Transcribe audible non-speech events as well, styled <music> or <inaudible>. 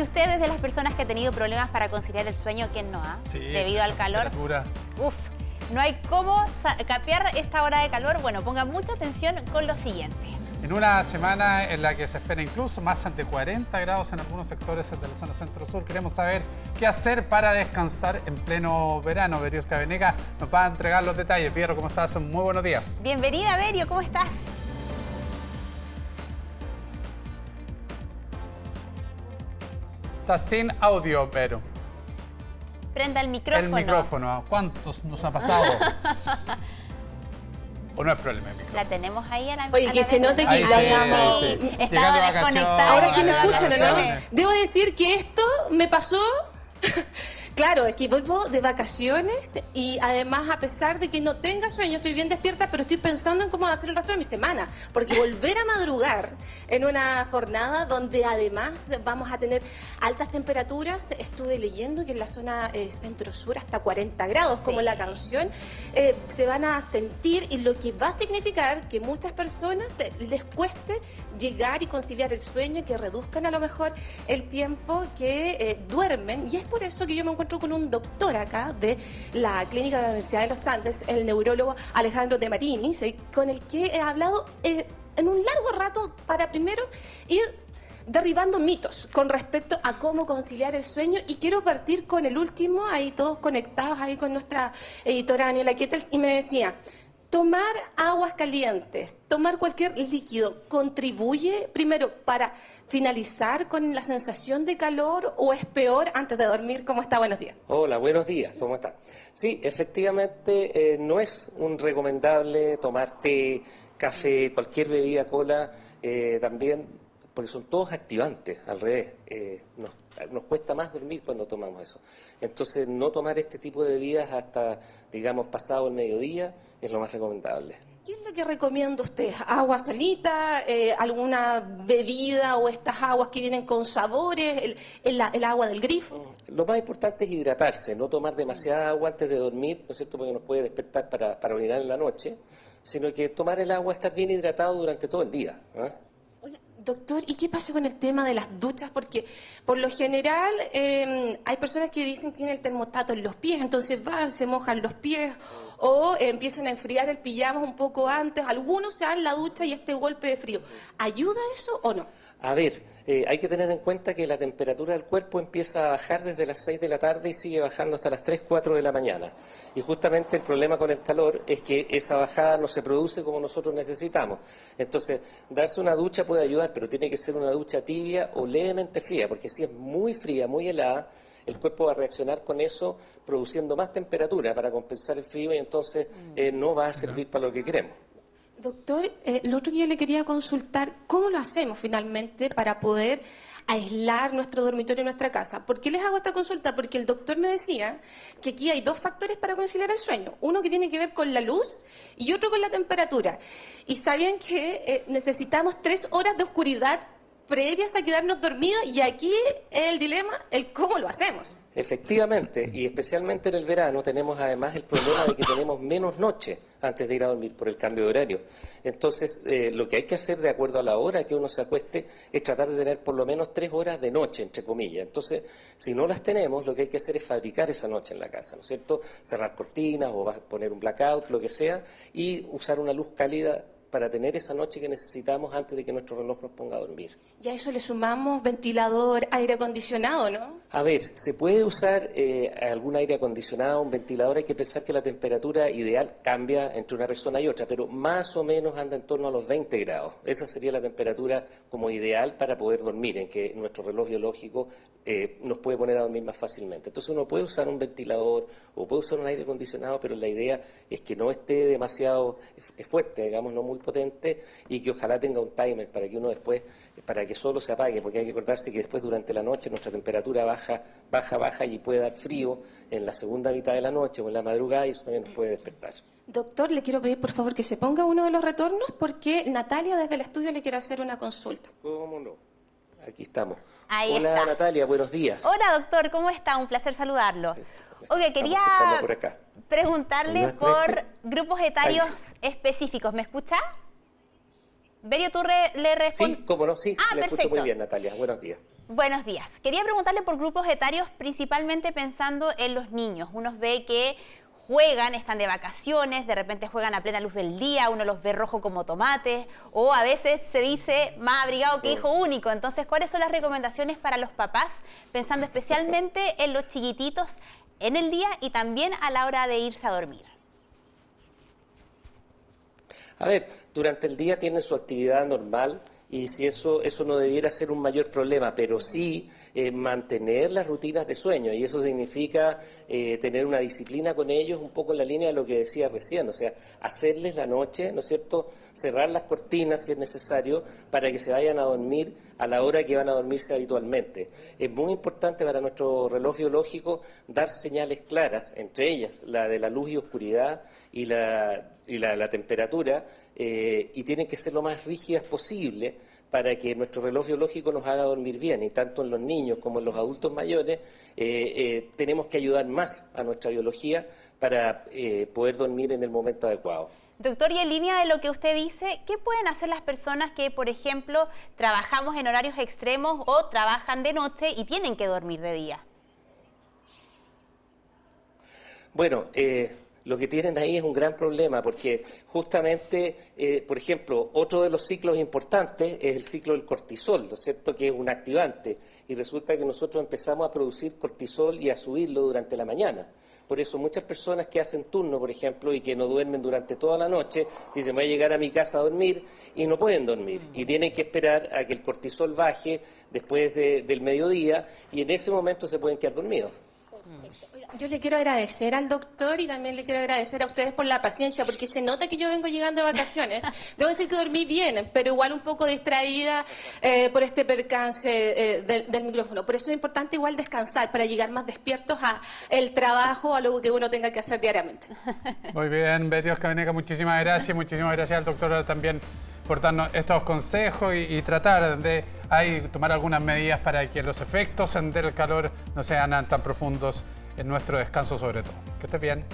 Si usted es de las personas que ha tenido problemas para conciliar el sueño, ¿quién no ha? Debido al calor. Uf, no hay cómo capear esta hora de calor. Bueno, ponga mucha atención con lo siguiente. En una semana en la que se espera incluso más ante 40 grados en algunos sectores de la zona centro-sur, queremos saber qué hacer para descansar en pleno verano. Berio Venega nos va a entregar los detalles. Piero, ¿cómo estás? Muy buenos días. Bienvenida, Berio, ¿cómo estás? Estás sin audio, pero. Prenda el micrófono. El micrófono. ¿Cuántos nos ha pasado? <laughs> ¿O no es problema La tenemos ahí a la Oye, que se note que sí, estaba desconectada. Ahora sí me escuchan, ¿no? Debo decir que esto me pasó Claro, es que vuelvo de vacaciones y además a pesar de que no tenga sueño, estoy bien despierta, pero estoy pensando en cómo va a ser el resto de mi semana, porque volver a madrugar en una jornada donde además vamos a tener altas temperaturas, estuve leyendo que en la zona eh, centro-sur hasta 40 grados, como la canción, eh, se van a sentir y lo que va a significar que muchas personas eh, les cueste llegar y conciliar el sueño, y que reduzcan a lo mejor el tiempo que duermen. Y es por eso que yo me encuentro con un doctor acá de la Clínica de la Universidad de los Andes, el neurólogo Alejandro de Marini, con el que he hablado eh, en un largo rato para primero ir derribando mitos con respecto a cómo conciliar el sueño. Y quiero partir con el último, ahí todos conectados ahí con nuestra editora Daniela Kettels y me decía, tomar aguas calientes, tomar cualquier líquido contribuye primero para finalizar con la sensación de calor o es peor antes de dormir? ¿Cómo está? Buenos días. Hola, buenos días. ¿Cómo está? Sí, efectivamente eh, no es un recomendable tomar té, café, cualquier bebida, cola, eh, también, porque son todos activantes, al revés. Eh, nos, nos cuesta más dormir cuando tomamos eso. Entonces, no tomar este tipo de bebidas hasta, digamos, pasado el mediodía es lo más recomendable. ¿Qué es lo que recomienda usted? ¿Agua solita? Eh, ¿Alguna bebida o estas aguas que vienen con sabores? El, agua del grifo? Mm, lo más importante es hidratarse, no tomar demasiada agua antes de dormir, ¿no es cierto? Porque nos puede despertar para, para orinar en la noche, sino que tomar el agua, estar bien hidratado durante todo el día. ¿eh? Doctor, ¿y qué pasa con el tema de las duchas? Porque por lo general em, hay personas que dicen que tienen el termostato en los pies, entonces van, se mojan los pies o empiezan a enfriar el pijama un poco antes. Algunos se dan la ducha y este golpe de frío. ¿Ayuda eso o no? A ver, eh, hay que tener en cuenta que la temperatura del cuerpo empieza a bajar desde las 6 de la tarde y sigue bajando hasta las 3, 4 de la mañana. Y justamente el problema con el calor es que esa bajada no se produce como nosotros necesitamos. Entonces, darse una ducha puede ayudar, pero tiene que ser una ducha tibia o levemente fría, porque si es muy fría, muy helada, el cuerpo va a reaccionar con eso produciendo más temperatura para compensar el frío y entonces eh, no va a servir para lo que queremos. Doctor, eh, lo otro que yo le quería consultar, ¿cómo lo hacemos finalmente para poder aislar nuestro dormitorio en nuestra casa? ¿Por qué les hago esta consulta? Porque el doctor me decía que aquí hay dos factores para conciliar el sueño. Uno que tiene que ver con la luz y otro con la temperatura. Y sabían que eh, necesitamos tres horas de oscuridad previas a quedarnos dormidos y aquí es el dilema, el cómo lo hacemos. Efectivamente, y especialmente en el verano tenemos además el problema de que tenemos menos noche antes de ir a dormir por el cambio de horario. Entonces, eh, lo que hay que hacer de acuerdo a la hora que uno se acueste es tratar de tener por lo menos tres horas de noche, entre comillas. Entonces, si no las tenemos, lo que hay que hacer es fabricar esa noche en la casa, ¿no es cierto? Cerrar cortinas o poner un blackout, lo que sea, y usar una luz cálida para tener esa noche que necesitamos antes de que nuestro reloj nos ponga a dormir. Y a eso le sumamos ventilador, aire acondicionado, ¿no? A ver, se puede usar eh, algún aire acondicionado, un ventilador, hay que pensar que la temperatura ideal cambia entre una persona y otra, pero más o menos anda en torno a los 20 grados. Esa sería la temperatura como ideal para poder dormir, en que nuestro reloj biológico eh, nos puede poner a dormir más fácilmente. Entonces uno puede usar un ventilador o puede usar un aire acondicionado, pero la idea es que no esté demasiado fuerte, digamos, no muy potente y que ojalá tenga un timer para que uno después, para que solo se apague, porque hay que acordarse que después durante la noche nuestra temperatura baja, baja, baja y puede dar frío en la segunda mitad de la noche o en la madrugada y eso también nos puede despertar. Doctor, le quiero pedir por favor que se ponga uno de los retornos porque Natalia desde el estudio le quiere hacer una consulta. ¿Cómo no? Aquí estamos. Hola Natalia, buenos días. Hola doctor, ¿cómo está? Un placer saludarlo. Oye, quería preguntarle por grupos etarios específicos. ¿Me escucha? Berio, ¿tú le respondes? Sí, cómo no, sí, ah, le escucho muy bien, Natalia. Buenos días. Buenos días. Quería preguntarle por grupos etarios, principalmente pensando en los niños. Uno ve que juegan, están de vacaciones, de repente juegan a plena luz del día, uno los ve rojo como tomate, o a veces se dice más abrigado que hijo único. Entonces, ¿cuáles son las recomendaciones para los papás, pensando especialmente en los chiquititos en el día y también a la hora de irse a dormir? A ver, durante el día tienen su actividad normal, y si eso, eso no debiera ser un mayor problema, pero sí eh, mantener las rutinas de sueño y eso significa eh, tener una disciplina con ellos un poco en la línea de lo que decía recién, o sea, hacerles la noche, ¿no es cierto?, cerrar las cortinas si es necesario para que se vayan a dormir a la hora que van a dormirse habitualmente. Es muy importante para nuestro reloj biológico dar señales claras, entre ellas la de la luz y oscuridad y la, y la, temperatura, eh, y tienen que ser lo más rígidas posible para que nuestro reloj biológico nos haga dormir bien. Y tanto en los niños como en los adultos mayores eh, eh, tenemos que ayudar más a nuestra biología para poder dormir en el momento adecuado. Doctor, y en línea de lo que usted dice, ¿qué pueden hacer las personas que, por ejemplo, trabajamos en horarios extremos o trabajan de noche y tienen que dormir de día? Bueno, eh, lo que tienen ahí es un gran problema porque justamente, eh, por ejemplo, otro de los ciclos importantes es el ciclo del cortisol, ¿no es cierto?, que es un activante y resulta que nosotros empezamos a producir cortisol y a subirlo durante la mañana. Por eso muchas personas que hacen turno, por ejemplo, y que no duermen durante toda la noche, dicen voy a llegar a mi casa a dormir y no pueden dormir. Y tienen que esperar a que el cortisol baje después del mediodía y en ese momento se pueden quedar dormidos. Yo le quiero agradecer al doctor y también le quiero agradecer a ustedes por la paciencia, porque se nota que yo vengo llegando de vacaciones. <laughs> Debo decir que dormí bien, pero igual un poco distraída eh, por este percance eh, del, micrófono. Por eso es importante igual descansar para llegar más despiertos a el trabajo, a lo que uno tenga que hacer diariamente. Muy bien, Betty Oscar muchísimas gracias. Muchísimas gracias al doctor también por darnos estos consejos y, tratar de tomar algunas medidas para que los efectos del calor no sean tan profundos en nuestro descanso sobre todo. Que estés bien.